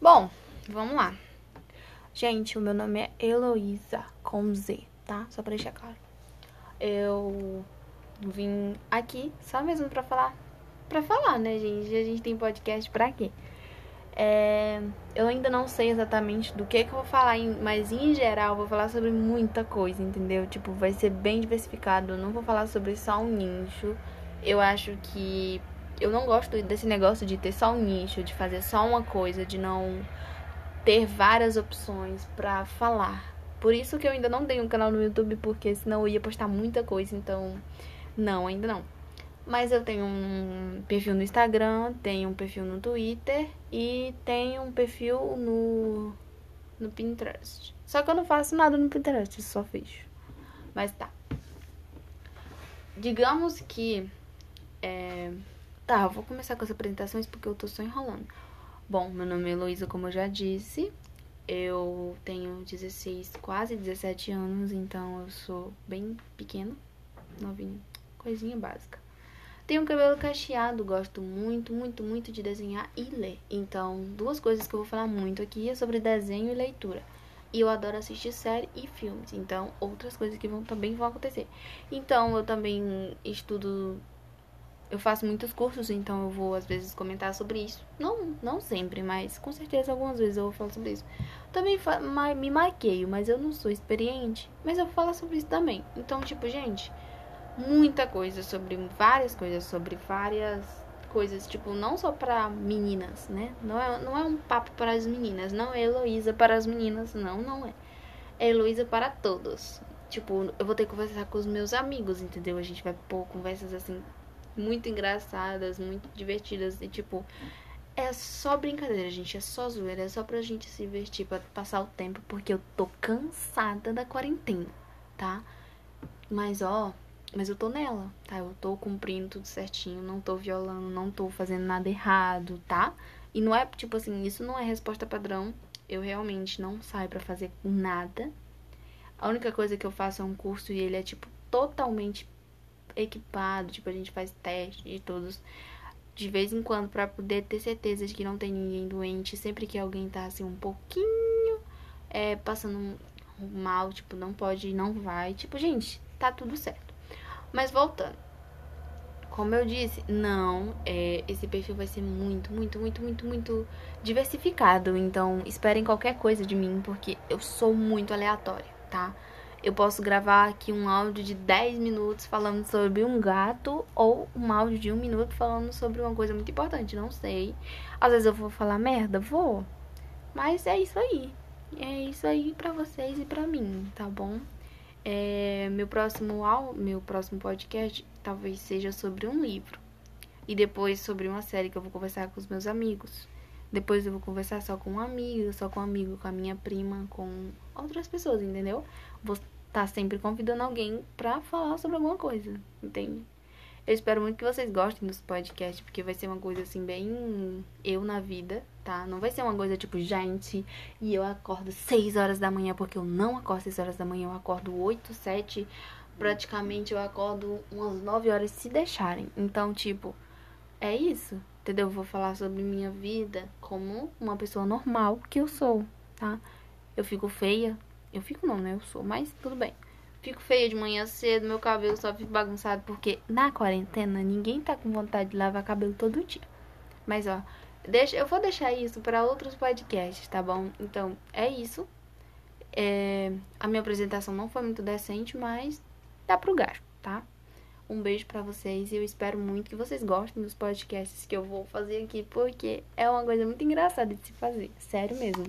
Bom, vamos lá. Gente, o meu nome é Heloísa, com Z, tá? Só pra deixar claro. Eu vim aqui só mesmo pra falar. Pra falar, né, gente? A gente tem podcast pra quê? É, eu ainda não sei exatamente do que, que eu vou falar, mas em geral eu vou falar sobre muita coisa, entendeu? Tipo, vai ser bem diversificado. Eu não vou falar sobre só um nicho. Eu acho que eu não gosto desse negócio de ter só um nicho, de fazer só uma coisa, de não ter várias opções para falar. Por isso que eu ainda não tenho um canal no YouTube, porque senão eu ia postar muita coisa, então não, ainda não. Mas eu tenho um perfil no Instagram, tenho um perfil no Twitter e tenho um perfil no no Pinterest. Só que eu não faço nada no Pinterest, só fecho. Mas tá. Digamos que é... Tá, vou começar com as apresentações porque eu tô só enrolando. Bom, meu nome é Heloísa, como eu já disse. Eu tenho 16, quase 17 anos, então eu sou bem pequena, novinha, coisinha básica. Tenho cabelo cacheado, gosto muito, muito, muito de desenhar e ler. Então, duas coisas que eu vou falar muito aqui é sobre desenho e leitura. E eu adoro assistir série e filmes. Então, outras coisas que vão também vão acontecer. Então, eu também estudo eu faço muitos cursos, então eu vou às vezes comentar sobre isso. Não, não sempre, mas com certeza algumas vezes eu vou falar sobre isso. Também me maqueio, mas eu não sou experiente. Mas eu vou falar sobre isso também. Então, tipo, gente, muita coisa sobre várias coisas, sobre várias coisas, tipo, não só para meninas, né? Não é, não é um papo para as meninas, não é Heloísa para as meninas, não, não é. É Heloísa para todos. Tipo, eu vou ter que conversar com os meus amigos, entendeu? A gente vai pôr conversas assim muito engraçadas, muito divertidas e tipo é só brincadeira, gente, é só zoeira, é só pra gente se divertir, pra passar o tempo, porque eu tô cansada da quarentena, tá? Mas ó, mas eu tô nela, tá? Eu tô cumprindo tudo certinho, não tô violando, não tô fazendo nada errado, tá? E não é tipo assim, isso não é resposta padrão. Eu realmente não saio para fazer nada. A única coisa que eu faço é um curso e ele é tipo totalmente equipado, tipo, a gente faz teste de todos de vez em quando para poder ter certeza de que não tem ninguém doente, sempre que alguém tá assim um pouquinho é, passando mal, tipo, não pode, não vai, tipo, gente, tá tudo certo. Mas voltando. Como eu disse, não, é, esse perfil vai ser muito, muito, muito, muito, muito diversificado. Então, esperem qualquer coisa de mim, porque eu sou muito aleatória, tá? Eu posso gravar aqui um áudio de 10 minutos falando sobre um gato ou um áudio de um minuto falando sobre uma coisa muito importante, não sei. Às vezes eu vou falar merda, vou. Mas é isso aí. É isso aí pra vocês e pra mim, tá bom? É, meu próximo meu próximo podcast talvez seja sobre um livro. E depois sobre uma série que eu vou conversar com os meus amigos. Depois eu vou conversar só com um amigo, só com um amigo, com a minha prima, com outras pessoas, entendeu? Vou tá sempre convidando alguém pra falar sobre alguma coisa, entende? Eu espero muito que vocês gostem dos podcasts, porque vai ser uma coisa assim, bem eu na vida, tá? Não vai ser uma coisa tipo, gente, e eu acordo 6 horas da manhã, porque eu não acordo 6 horas da manhã, eu acordo 8, 7, praticamente eu acordo umas 9 horas se deixarem. Então, tipo, é isso, entendeu? Eu vou falar sobre minha vida como uma pessoa normal que eu sou, tá? Eu fico feia, eu fico não, né? Eu sou, mas tudo bem. Fico feia de manhã cedo, meu cabelo só fica bagunçado porque na quarentena ninguém tá com vontade de lavar cabelo todo dia. Mas ó, deixa, eu vou deixar isso para outros podcasts, tá bom? Então, é isso. É, a minha apresentação não foi muito decente, mas dá pro gasto, tá? Um beijo para vocês e eu espero muito que vocês gostem dos podcasts que eu vou fazer aqui, porque é uma coisa muito engraçada de se fazer, sério mesmo.